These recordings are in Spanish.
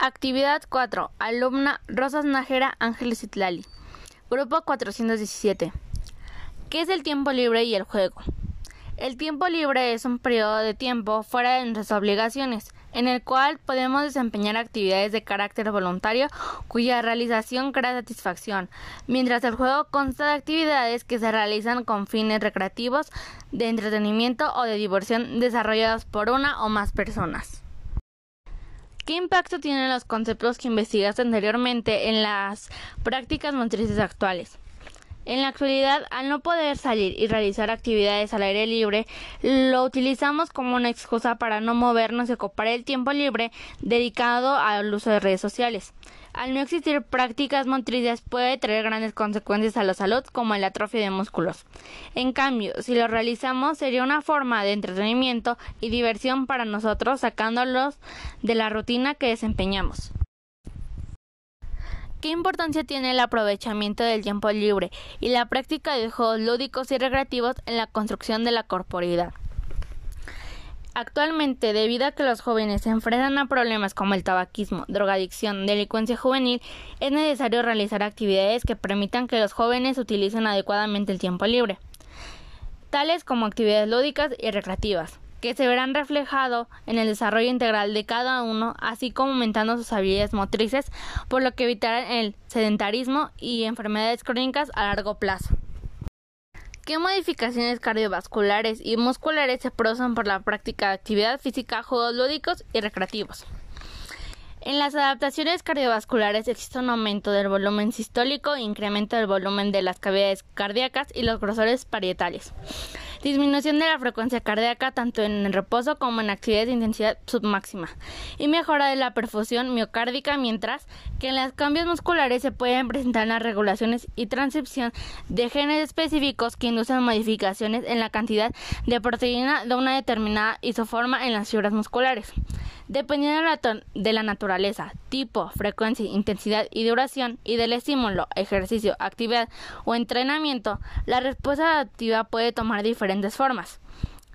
Actividad 4. Alumna Rosas Nájera Ángeles Itlali. Grupo 417. ¿Qué es el tiempo libre y el juego? El tiempo libre es un periodo de tiempo fuera de nuestras obligaciones, en el cual podemos desempeñar actividades de carácter voluntario cuya realización crea satisfacción, mientras el juego consta de actividades que se realizan con fines recreativos, de entretenimiento o de diversión desarrolladas por una o más personas. ¿Qué impacto tienen los conceptos que investigaste anteriormente en las prácticas motrices actuales? En la actualidad, al no poder salir y realizar actividades al aire libre, lo utilizamos como una excusa para no movernos y ocupar el tiempo libre dedicado al uso de redes sociales. Al no existir prácticas motrices puede traer grandes consecuencias a la salud como el atrofia de músculos. En cambio, si lo realizamos sería una forma de entretenimiento y diversión para nosotros sacándolos de la rutina que desempeñamos. ¿Qué importancia tiene el aprovechamiento del tiempo libre y la práctica de juegos lúdicos y recreativos en la construcción de la corporidad? Actualmente, debido a que los jóvenes se enfrentan a problemas como el tabaquismo, drogadicción, delincuencia juvenil, es necesario realizar actividades que permitan que los jóvenes utilicen adecuadamente el tiempo libre, tales como actividades lúdicas y recreativas, que se verán reflejado en el desarrollo integral de cada uno, así como aumentando sus habilidades motrices, por lo que evitarán el sedentarismo y enfermedades crónicas a largo plazo. ¿Qué modificaciones cardiovasculares y musculares se producen por la práctica de actividad física, juegos lúdicos y recreativos? En las adaptaciones cardiovasculares existe un aumento del volumen sistólico e incremento del volumen de las cavidades cardíacas y los grosores parietales disminución de la frecuencia cardíaca tanto en el reposo como en actividades de intensidad submáxima y mejora de la perfusión miocárdica, mientras que en los cambios musculares se pueden presentar las regulaciones y transcripción de genes específicos que inducen modificaciones en la cantidad de proteína de una determinada isoforma en las fibras musculares. Dependiendo de la naturaleza, tipo, frecuencia, intensidad y duración y del estímulo, ejercicio, actividad o entrenamiento, la respuesta adaptativa puede tomar diferentes formas.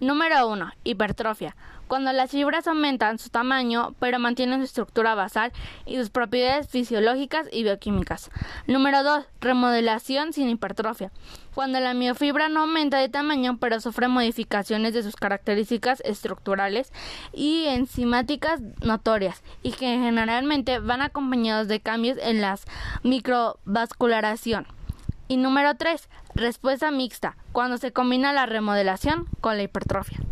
Número 1. Hipertrofia cuando las fibras aumentan su tamaño pero mantienen su estructura basal y sus propiedades fisiológicas y bioquímicas. Número 2. Remodelación sin hipertrofia. Cuando la miofibra no aumenta de tamaño pero sufre modificaciones de sus características estructurales y enzimáticas notorias y que generalmente van acompañados de cambios en la microvascularación. Y número 3. Respuesta mixta, cuando se combina la remodelación con la hipertrofia.